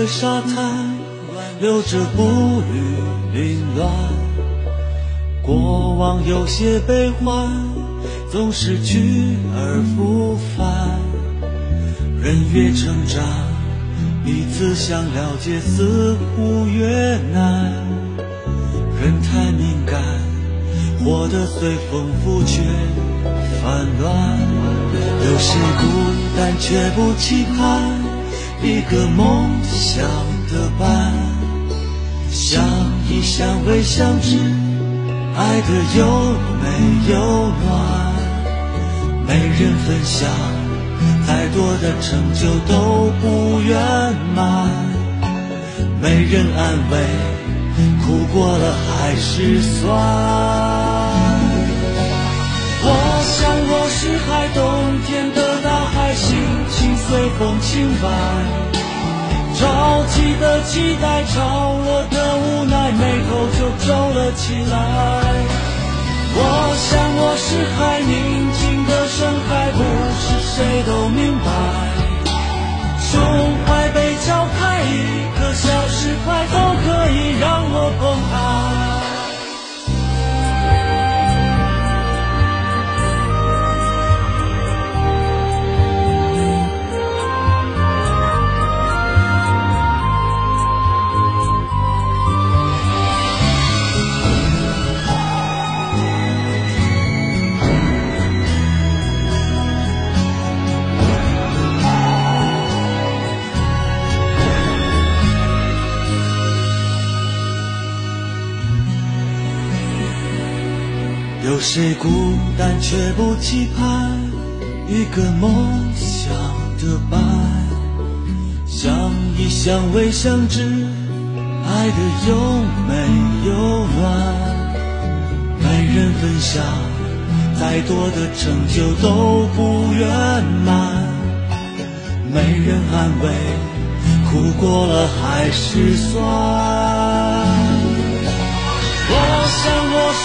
的沙滩，留着步履凌乱。过往有些悲欢，总是去而复返。人越成长，彼此想了解似乎越难。人太敏感，活得随风拂却烦乱。有些孤单却不期盼一个梦想的伴？相依相偎相知，爱的有没有暖？没人分享，再多的成就都不圆满。没人安慰，苦过了还是酸。我想我是海，冬天的大海，心随风轻摆。潮起的期待，潮落的无奈，眉头就皱了起来。我想我是海，宁静的深海，不谁孤单却不期盼一个梦想的伴？相依相偎相知，爱的有没有暖？没人分享，再多的成就都不圆满。没人安慰，苦过了还是酸。我想我是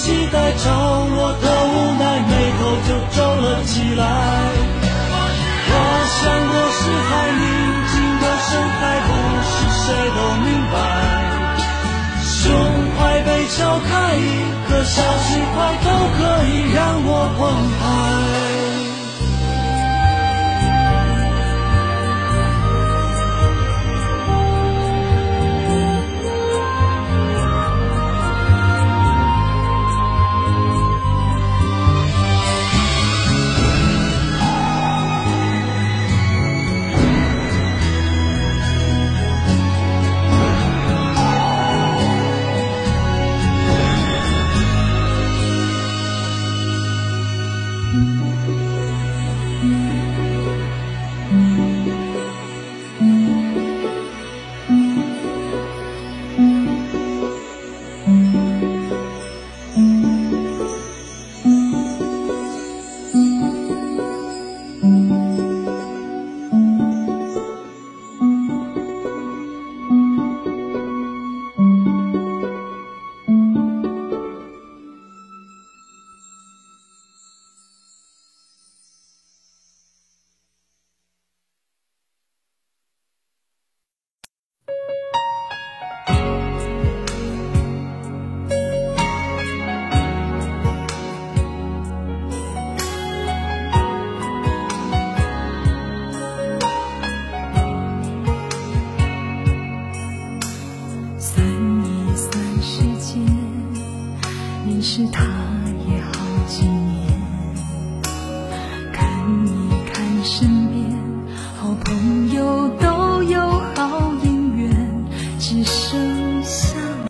期待，潮落的无奈，眉头就皱了起来。我想我是海，宁静的深海，不是谁都明白。胸怀被敲开，一颗小心块都可以让我澎湃。是，他也好寂。